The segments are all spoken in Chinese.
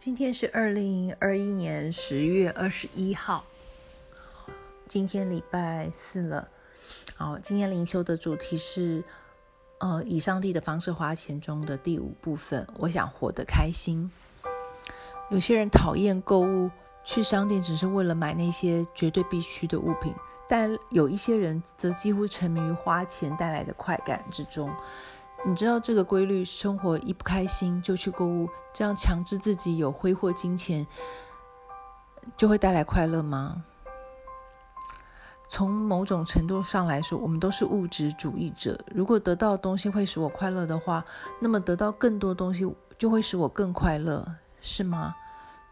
今天是二零二一年十月二十一号，今天礼拜四了。好，今天灵修的主题是，呃，以上帝的方式花钱中的第五部分。我想活得开心。有些人讨厌购物，去商店只是为了买那些绝对必须的物品，但有一些人则几乎沉迷于花钱带来的快感之中。你知道这个规律，生活一不开心就去购物，这样强制自己有挥霍金钱，就会带来快乐吗？从某种程度上来说，我们都是物质主义者。如果得到东西会使我快乐的话，那么得到更多东西就会使我更快乐，是吗？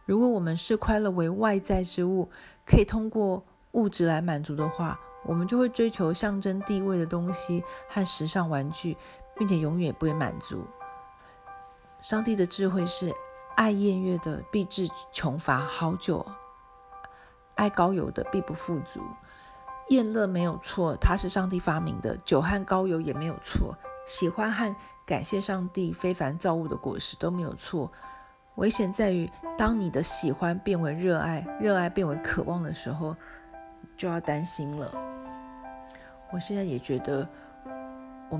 如果我们视快乐为外在之物，可以通过物质来满足的话，我们就会追求象征地位的东西和时尚玩具。并且永远也不会满足。上帝的智慧是：爱宴乐的必致穷乏，好酒；爱高油的必不富足。宴乐没有错，它是上帝发明的；酒和高油也没有错。喜欢和感谢上帝非凡造物的果实都没有错。危险在于，当你的喜欢变为热爱，热爱变为渴望的时候，就要担心了。我现在也觉得，我。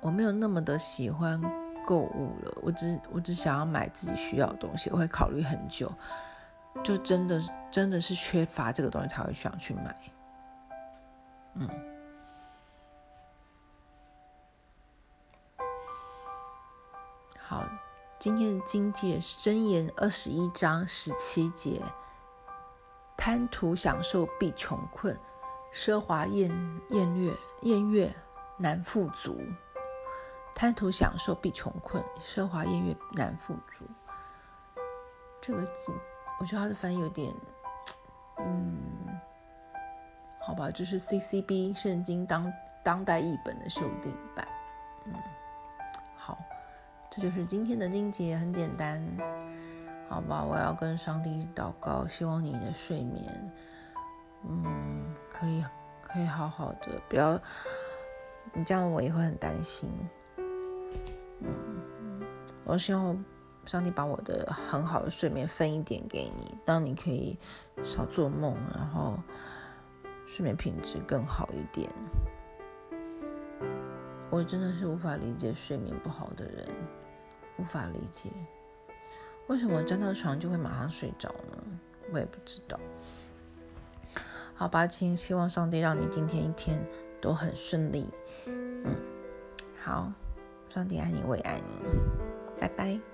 我没有那么的喜欢购物了，我只我只想要买自己需要的东西，我会考虑很久，就真的真的是缺乏这个东西才会想去买。嗯，好，今天的经节是箴言二十一章十七节：贪图享受必穷困，奢华宴宴乐宴乐难富足。贪图享受必穷困，奢华宴乐难富足。这个字，我觉得它的翻译有点，嗯，好吧，这是 CCB 圣经当当代译本的修订版。嗯，好，这就是今天的经节，很简单，好吧。我要跟上帝祷告，希望你的睡眠，嗯，可以可以好好的，不要，你这样我也会很担心。我希望上帝把我的很好的睡眠分一点给你，让你可以少做梦，然后睡眠品质更好一点。我真的是无法理解睡眠不好的人，无法理解为什么站到床就会马上睡着呢？我也不知道。好吧，请希望上帝让你今天一天都很顺利。嗯，好。上帝爱你，我也爱你，拜。